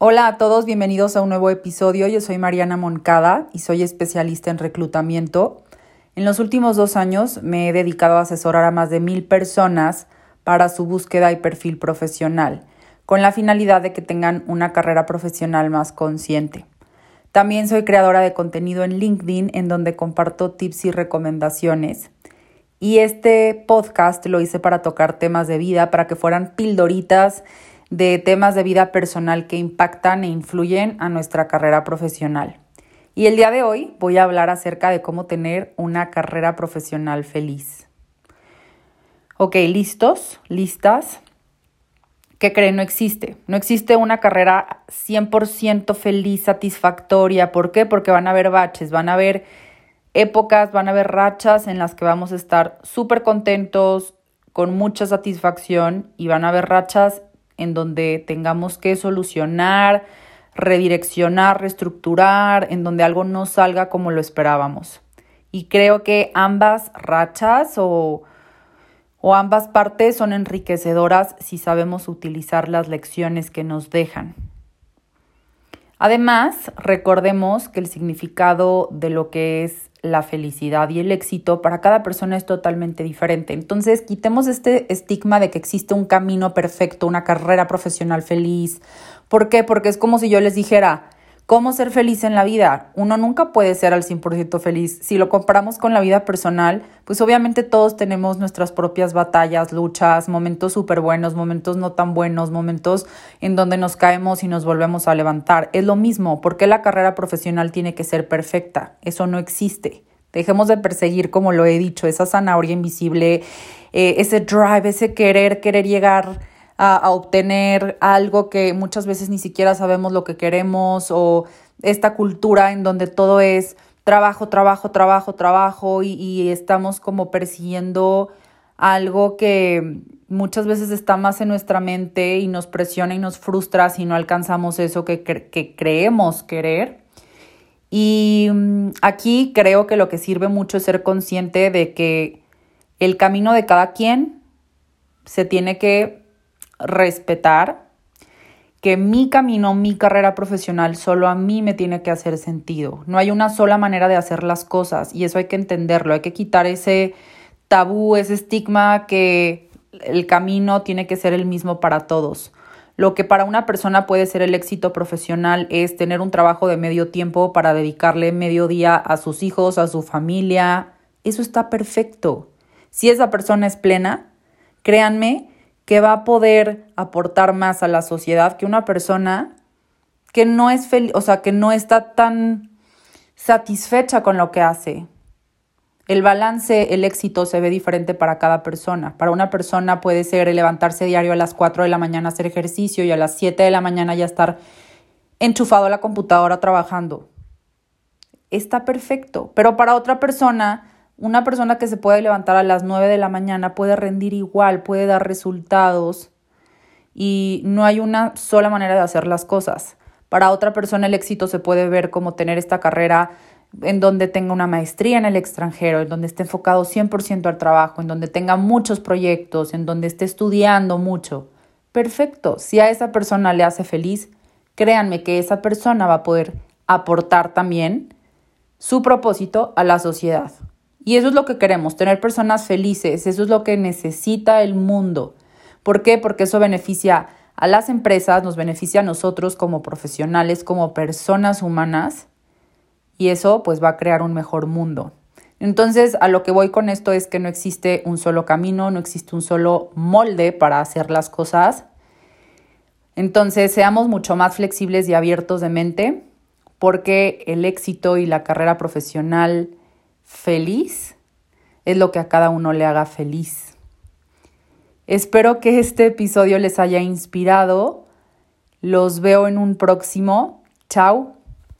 Hola a todos, bienvenidos a un nuevo episodio. Yo soy Mariana Moncada y soy especialista en reclutamiento. En los últimos dos años me he dedicado a asesorar a más de mil personas para su búsqueda y perfil profesional, con la finalidad de que tengan una carrera profesional más consciente. También soy creadora de contenido en LinkedIn, en donde comparto tips y recomendaciones. Y este podcast lo hice para tocar temas de vida, para que fueran pildoritas de temas de vida personal que impactan e influyen a nuestra carrera profesional. Y el día de hoy voy a hablar acerca de cómo tener una carrera profesional feliz. Ok, listos, listas. ¿Qué creen? No existe. No existe una carrera 100% feliz, satisfactoria. ¿Por qué? Porque van a haber baches, van a haber épocas, van a haber rachas en las que vamos a estar súper contentos, con mucha satisfacción y van a haber rachas en donde tengamos que solucionar, redireccionar, reestructurar, en donde algo no salga como lo esperábamos. Y creo que ambas rachas o, o ambas partes son enriquecedoras si sabemos utilizar las lecciones que nos dejan. Además, recordemos que el significado de lo que es la felicidad y el éxito para cada persona es totalmente diferente. Entonces, quitemos este estigma de que existe un camino perfecto, una carrera profesional feliz. ¿Por qué? Porque es como si yo les dijera, ¿cómo ser feliz en la vida? Uno nunca puede ser al 100% feliz. Si lo comparamos con la vida personal, pues obviamente todos tenemos nuestras propias batallas, luchas, momentos súper buenos, momentos no tan buenos, momentos en donde nos caemos y nos volvemos a levantar. Es lo mismo, ¿por qué la carrera profesional tiene que ser perfecta? Eso no existe. Dejemos de perseguir, como lo he dicho, esa zanahoria invisible, eh, ese drive, ese querer, querer llegar a, obtener algo que muchas veces ni siquiera sabemos lo que queremos o esta cultura en donde todo es trabajo, trabajo, trabajo, trabajo y, y estamos como persiguiendo algo que muchas veces está más en nuestra mente y nos presiona y nos frustra si no alcanzamos eso que, que creemos querer. Y mm, aquí creo que lo que sirve mucho es ser consciente de que el camino de cada quien se tiene que respetar, que mi camino, mi carrera profesional, solo a mí me tiene que hacer sentido. No hay una sola manera de hacer las cosas y eso hay que entenderlo, hay que quitar ese tabú, ese estigma que el camino tiene que ser el mismo para todos. Lo que para una persona puede ser el éxito profesional es tener un trabajo de medio tiempo para dedicarle medio día a sus hijos, a su familia. Eso está perfecto. Si esa persona es plena, créanme que va a poder aportar más a la sociedad que una persona que no es feliz, o sea, que no está tan satisfecha con lo que hace. El balance, el éxito se ve diferente para cada persona. Para una persona puede ser levantarse diario a las 4 de la mañana a hacer ejercicio y a las 7 de la mañana ya estar enchufado a la computadora trabajando. Está perfecto. Pero para otra persona, una persona que se puede levantar a las 9 de la mañana puede rendir igual, puede dar resultados y no hay una sola manera de hacer las cosas. Para otra persona el éxito se puede ver como tener esta carrera en donde tenga una maestría en el extranjero, en donde esté enfocado 100% al trabajo, en donde tenga muchos proyectos, en donde esté estudiando mucho. Perfecto, si a esa persona le hace feliz, créanme que esa persona va a poder aportar también su propósito a la sociedad. Y eso es lo que queremos, tener personas felices, eso es lo que necesita el mundo. ¿Por qué? Porque eso beneficia a las empresas, nos beneficia a nosotros como profesionales, como personas humanas y eso pues va a crear un mejor mundo. Entonces, a lo que voy con esto es que no existe un solo camino, no existe un solo molde para hacer las cosas. Entonces, seamos mucho más flexibles y abiertos de mente, porque el éxito y la carrera profesional feliz es lo que a cada uno le haga feliz. Espero que este episodio les haya inspirado. Los veo en un próximo. Chao.